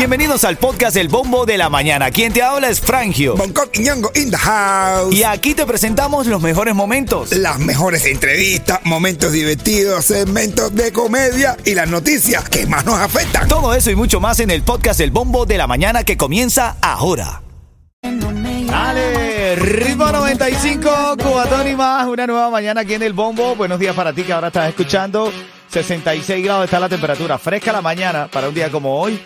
Bienvenidos al podcast El Bombo de la Mañana. Quien te habla es Frangio. Bangkok y Ñongo in the house. Y aquí te presentamos los mejores momentos. Las mejores entrevistas, momentos divertidos, segmentos de comedia y las noticias que más nos afectan. Todo eso y mucho más en el podcast El Bombo de la Mañana que comienza ahora. Dale, ritmo 95, Cubatón y más, una nueva mañana aquí en el Bombo. Buenos días para ti que ahora estás escuchando. 66 grados está la temperatura, fresca la mañana para un día como hoy.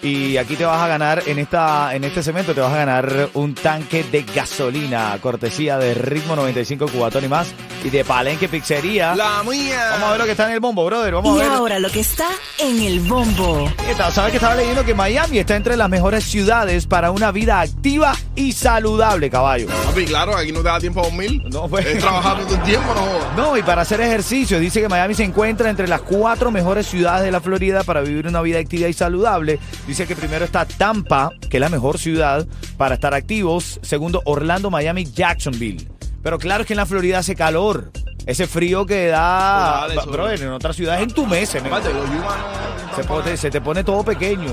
Y aquí te vas a ganar, en esta en este segmento te vas a ganar un tanque de gasolina, cortesía de Ritmo 95 Cubatón y más, y de Palenque Pizzería. La mía. Vamos a ver lo que está en el bombo, brother. Vamos Y a ver. ahora lo que está en el bombo. ¿Qué tal? ¿Sabes que estaba leyendo que Miami está entre las mejores ciudades para una vida activa y saludable, caballo? Papi, claro, aquí no te da tiempo a dormir. No, pues. Es trabajar todo el tiempo, no jodas. No, y para hacer ejercicio, dice que Miami se encuentra entre las cuatro mejores ciudades de la Florida para vivir una vida activa y saludable. Dice que primero está Tampa, que es la mejor ciudad para estar activos. Segundo, Orlando, Miami, Jacksonville. Pero claro que en la Florida hace calor. Ese frío que da. Brother, en otras ciudades en tu mes. Se, los pone- se te pone todo pequeño.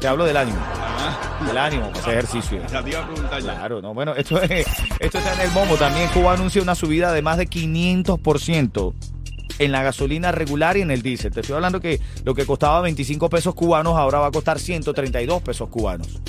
Te hablo del ánimo. Del ánimo para hacer ejercicio. Ya te iba a preguntar ya. Claro, no, bueno, esto, es, esto está en el bombo. También Cuba anuncia una subida de más de 500% en la gasolina regular y en el diésel. Te estoy hablando que lo que costaba 25 pesos cubanos ahora va a costar 132 pesos cubanos.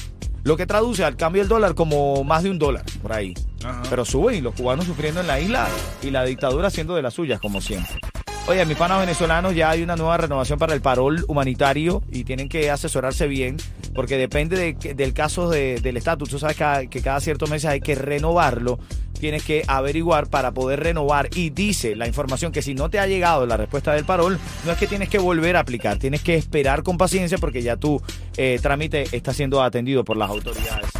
Lo que traduce al cambio del dólar como más de un dólar por ahí. Ajá. Pero suben y los cubanos sufriendo en la isla y la dictadura haciendo de las suyas, como siempre. Oye, mis panas venezolanos, ya hay una nueva renovación para el parol humanitario y tienen que asesorarse bien porque depende de del caso de- del estatus. Tú sabes que cada, que cada ciertos meses hay que renovarlo. Tienes que averiguar para poder renovar y dice la información que si no te ha llegado la respuesta del parol, no es que tienes que volver a aplicar, tienes que esperar con paciencia porque ya tu eh, trámite está siendo atendido por las autoridades.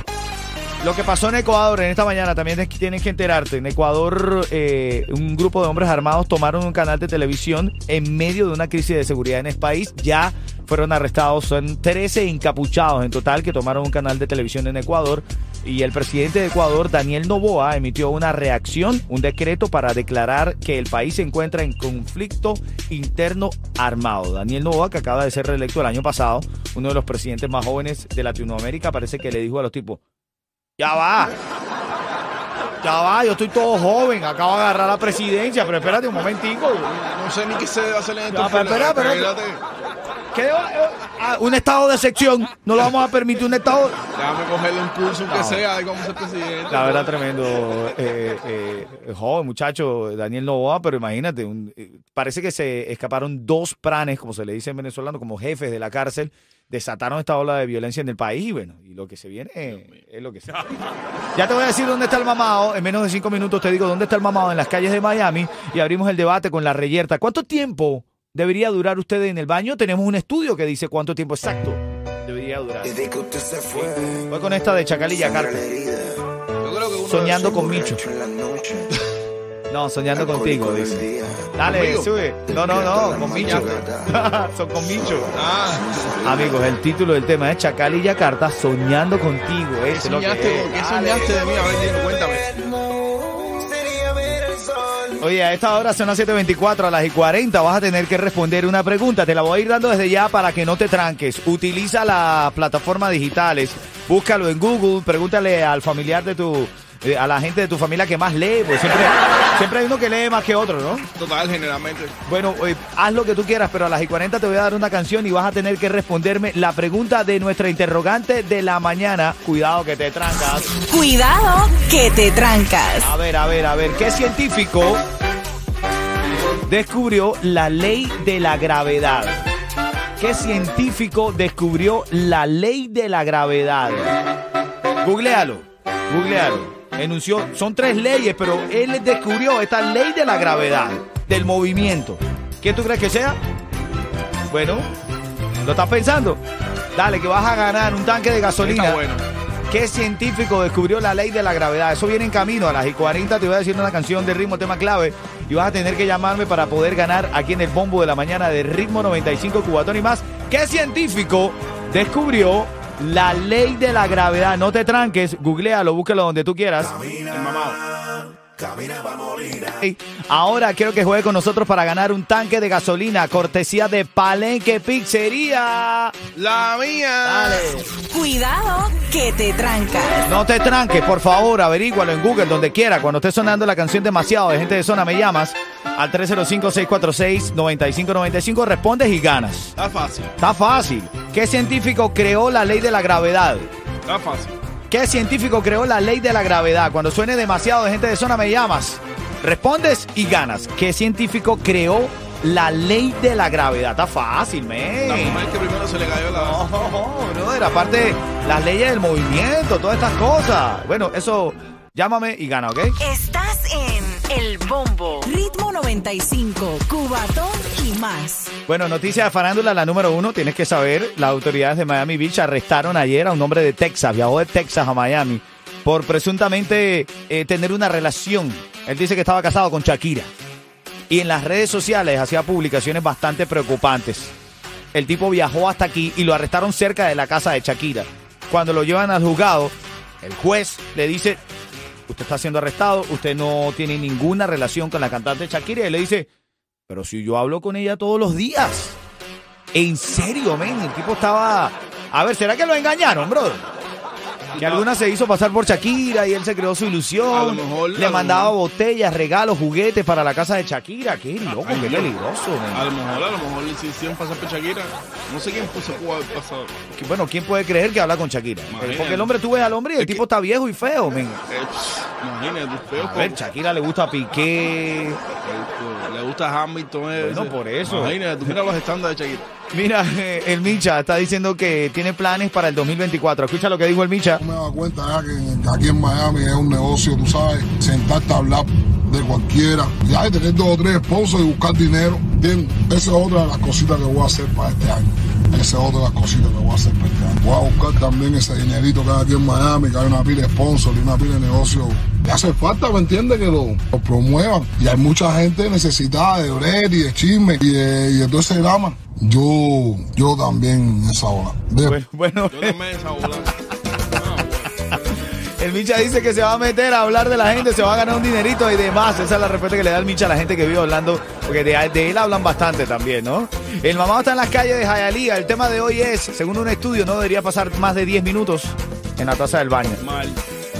Lo que pasó en Ecuador en esta mañana también tienes que enterarte. En Ecuador, eh, un grupo de hombres armados tomaron un canal de televisión en medio de una crisis de seguridad en el país. Ya fueron arrestados, son 13 encapuchados en total que tomaron un canal de televisión en Ecuador. Y el presidente de Ecuador, Daniel Noboa, emitió una reacción, un decreto para declarar que el país se encuentra en conflicto interno armado. Daniel Noboa, que acaba de ser reelecto el año pasado, uno de los presidentes más jóvenes de Latinoamérica, parece que le dijo a los tipos, ya va. Ya va, yo estoy todo joven, acabo de agarrar la presidencia, pero espérate un momentico. No sé ni qué se debe hacer en estos pero espera, espera. Ah, un estado de sección, no lo vamos a permitir un estado... Déjame cogerle un curso, aunque No. sea, de cómo ser presidente. La verdad, tremendo. eh, eh, joven, muchacho, Daniel Novoa, pero imagínate, un- eh, parece que se escaparon dos pranes, como se le dice en venezolano, como jefes de la cárcel, desataron esta ola de violencia en el país y bueno, y lo que se viene es lo que se Ya te voy a decir dónde está el mamado, en menos de cinco minutos te digo dónde está el mamado en las calles de Miami y abrimos el debate con la reyerta. ¿Cuánto tiempo debería durar usted en el baño? Tenemos un estudio que dice cuánto tiempo exacto debería durar. Voy con esta de Chacal y Yacarta. Yo creo que uno Soñando de con Micho. No, soñando contigo, dice. Dale, ¿Conmigo? sube. No, no, no, con Micho. Son con Micho. Ah, Amigos, el título del tema es Chacal y Yacarta soñando contigo. ¿qué es lo que soñaste? es. ¿Qué soñaste de mí? A ver, dime, cuéntame. Oye, a esta hora son las 7.24, a las y 40 vas a tener que responder una pregunta. Te la voy a ir dando desde ya para que no te tranques. Utiliza las plataformas digitales, búscalo en Google, pregúntale al familiar de tu, eh, a la gente de tu familia que más lee, porque siempre, siempre hay uno que lee más que otro, ¿no? Total, generalmente. Bueno, eh, haz lo que tú quieras, pero a las y 40 te voy a dar una canción y vas a tener que responderme la pregunta de nuestra interrogante de la mañana. Cuidado que te trancas. Cuidado que te trancas. A ver, a ver, a ver, ¿qué científico descubrió la ley de la gravedad? ¿Qué científico descubrió la ley de la gravedad? Googlealo, googlealo. Enunció, son tres leyes, pero él descubrió esta ley de la gravedad, del movimiento. ¿Qué tú crees que sea? Bueno, ¿lo estás pensando? Dale, que vas a ganar un tanque de gasolina. Está bueno. ¿Qué científico descubrió la ley de la gravedad? Eso viene en camino. A las y 40 te voy a decir una canción de ritmo, tema clave. Y vas a tener que llamarme para poder ganar aquí en el bombo de la mañana de ritmo 95 Cubatón y más. ¿Qué científico descubrió la ley de la gravedad? No te tranques, googlealo, búscalo donde tú quieras. El mamado. Hey, Ahora quiero que juegue con nosotros para ganar un tanque de gasolina, cortesía de Palenque Pizzería. La mía. Dale. Cuidado que te trancas. No te tranques, por favor, averígualo en Google, donde quiera. Cuando esté sonando la canción demasiado de gente de zona, me llamas al 305-646-9595, respondes y ganas. Está fácil. Está fácil. ¿Qué científico creó la ley de la gravedad? Está fácil. ¿Qué científico creó la ley de la gravedad? Cuando suene demasiado de gente de zona, me llamas. Respondes y ganas. ¿Qué científico creó la ley de la gravedad? Está fácil, La men. mujer que primero se le cayó la base. No, brother, aparte, las leyes del movimiento, todas estas cosas. Bueno, eso, llámame y gana, ¿ok? Estás en El Bombo. Ritmo 95, Cubatón y más. Bueno, noticia de farándula, la número uno, tienes que saber, las autoridades de Miami Beach arrestaron ayer a un hombre de Texas, viajó de Texas a Miami, por presuntamente eh, tener una relación. Él dice que estaba casado con Shakira. Y en las redes sociales hacía publicaciones bastante preocupantes. El tipo viajó hasta aquí y lo arrestaron cerca de la casa de Shakira. Cuando lo llevan al juzgado, el juez le dice, usted está siendo arrestado, usted no tiene ninguna relación con la cantante Shakira. Y le dice, pero si yo hablo con ella todos los días. En serio, men, el tipo estaba... A ver, ¿será que lo engañaron, brother? Que alguna se hizo pasar por Shakira y él se creó su A lo ilusión. mejor- a le lo mandaba mejor- botellas, regalos, juguetes para la casa de Shakira. Qué loco, qué peligroso, men. A lo mejor, a lo mejor le hicieron pasar por Shakira. No sé quién puso pudo haber pasado. Bueno, ¿quién puede creer que habla con Shakira? Imagínate. Porque el hombre tú ves al hombre y el Es que- tipo está viejo y feo, men. Eh, imagínate, feo. A ver, Shakira le gusta Piqué. Le- gusta Hamilton. Bueno, por eso. Imagínate, tú mira los estándares de Shakira. Mira, eh, el Micha está diciendo que tiene planes para el 2024. Escucha lo que dijo el Micha. me he dado cuenta ya que aquí en Miami es un negocio, tú sabes, sentarte a hablar de cualquiera, ya de tener dos o tres esposos y buscar dinero. Bien, esa es otra de las cositas que voy a hacer para este año. Esa es otra de las cositas que voy a hacer para este año. Voy a buscar también ese dinerito que hay aquí en Miami, que hay una pila de sponsors y una pila de negocios. Hace falta, ¿me entiendes? Que lo, lo promuevan. Y hay mucha gente necesitada de bread y de chisme y de, y de todo ese drama. Yo, yo también en esa hora. De- Bueno, bueno, Yo también esa el Micha dice que se va a meter a hablar de la gente, se va a ganar un dinerito y demás. Esa es la respuesta que le da el Micha a la gente que vive hablando, porque de, de él hablan bastante también, ¿no? El mamá está en las calles de Hialeah. El tema de hoy es, según un estudio, no debería pasar más de 10 minutos en la taza del baño. Mal.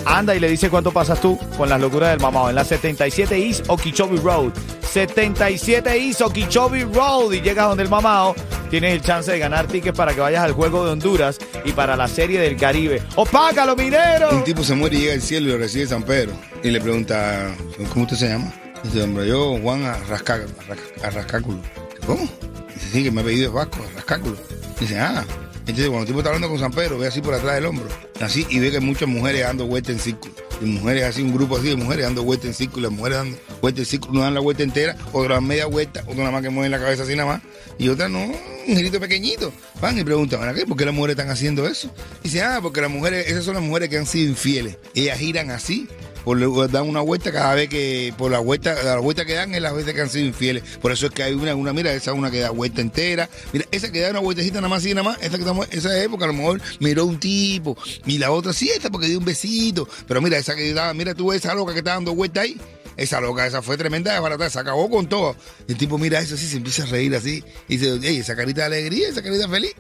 Anda y le dice cuánto pasas tú con las locuras del mamado en la 77 East Okeechobee Road. 77 East Okeechobee Road y llegas donde el mamado. Tienes el chance de ganar tickets para que vayas al juego de Honduras y para la serie del Caribe. ¡Opácalo, minero! Un tipo se muere y llega al cielo y lo recibe San Pedro. Y le pregunta, ¿cómo usted se llama? Dice, hombre, yo Juan Arrascáculo. ¿Cómo? Dice, sí, que me ha pedido vasco, Arrascáculo. Dice, ah. Entonces, cuando el tipo está hablando con San Pedro, ve así por atrás del hombro. Así, y ve que muchas mujeres dando vueltas en círculo. Y mujeres así, un grupo así de mujeres dando vueltas en círculo. Las mujeres dando vueltas en círculo, no dan la vuelta entera, otras dan media vuelta, otras nada más que mueven la cabeza así nada más. Y otras no, un girito pequeñito. Van y preguntan, ¿para qué? ¿Por qué las mujeres están haciendo eso? Dice, ah, porque las mujeres, esas son las mujeres que han sido infieles. Ellas giran así por, dan una vuelta cada vez que, por la vuelta, la vuelta que dan es las veces que han sido infieles. Por eso es que hay una, una, mira, esa una que da vuelta entera. Mira, esa que da una vueltecita nada más así, nada más, esa que estamos, esa época a lo mejor miró un tipo. Y la otra sí, esta porque dio un besito. Pero mira, esa que da, mira tú esa loca que está dando vuelta ahí. Esa loca, esa fue tremenda de barata, se acabó con todo. El tipo mira eso así, se empieza a reír así. Y dice, ey, esa carita de alegría, esa carita feliz.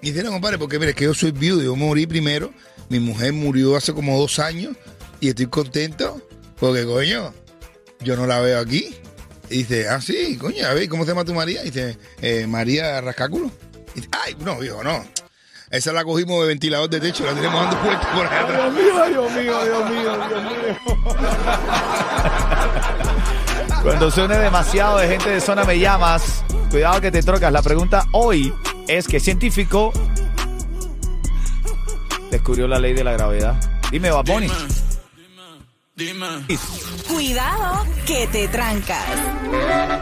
Y dice, no, compadre, porque mira, es que yo soy viudo, yo morí primero. Mi mujer murió hace como dos años y estoy contento porque, coño, yo no la veo aquí. Y dice, ah, sí, coño, a ver, ¿cómo se llama tu María? Y dice, eh, María Rascáculo. Y dice, ay, no, hijo, no. Esa la cogimos de ventilador de techo, la tenemos dando vueltas por allá atrás. Dios mío, Dios mío, Dios mío, Dios mío. Cuando suene demasiado de gente de zona me llamas. Cuidado que te trocas. La pregunta hoy es que científico descubrió la ley de la gravedad. Dime, Baboni. Cuidado que te trancas.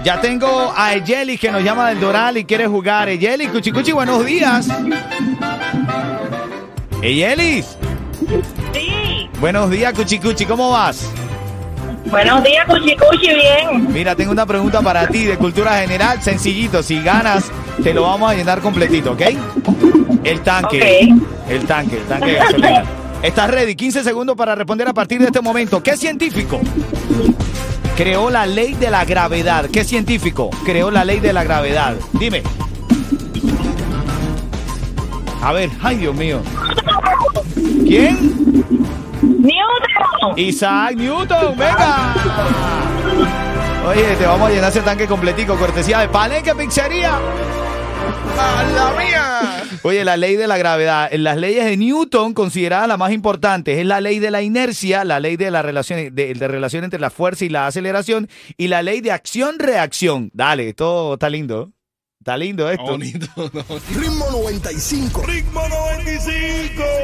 Ya tengo a Eyeli que nos llama del Doral y quiere jugar. Eyeli, Cuchicuchi, buenos días. Eyelis. Sí. Buenos días, Cuchicuchi, ¿cómo vas? Buenos días, Cuchi Cuchi, bien. Mira, tengo una pregunta para ti de cultura general, sencillito. Si ganas, te lo vamos a llenar completito, ¿ok? El tanque. El tanque, el tanque de gasolina. ¿Estás ready? 15 segundos para responder a partir de este momento. ¿Qué científico creó la ley de la gravedad? ¿Qué científico creó la ley de la gravedad? Dime. A ver, ay Dios mío. ¿Quién? Newton. Isaac Newton, venga. Oye, te vamos a llenar ese tanque completico, cortesía de Palenque Pizzería. ¡A la mía! Oye, la ley de la gravedad, en las leyes de Newton, considerada la más importante, es la ley de la inercia, la ley de la relación, de, de relación entre la fuerza y la aceleración, y la ley de acción-reacción. Dale, esto está lindo. Está lindo esto. Bonito, ¿no? Ritmo 95. Ritmo 95.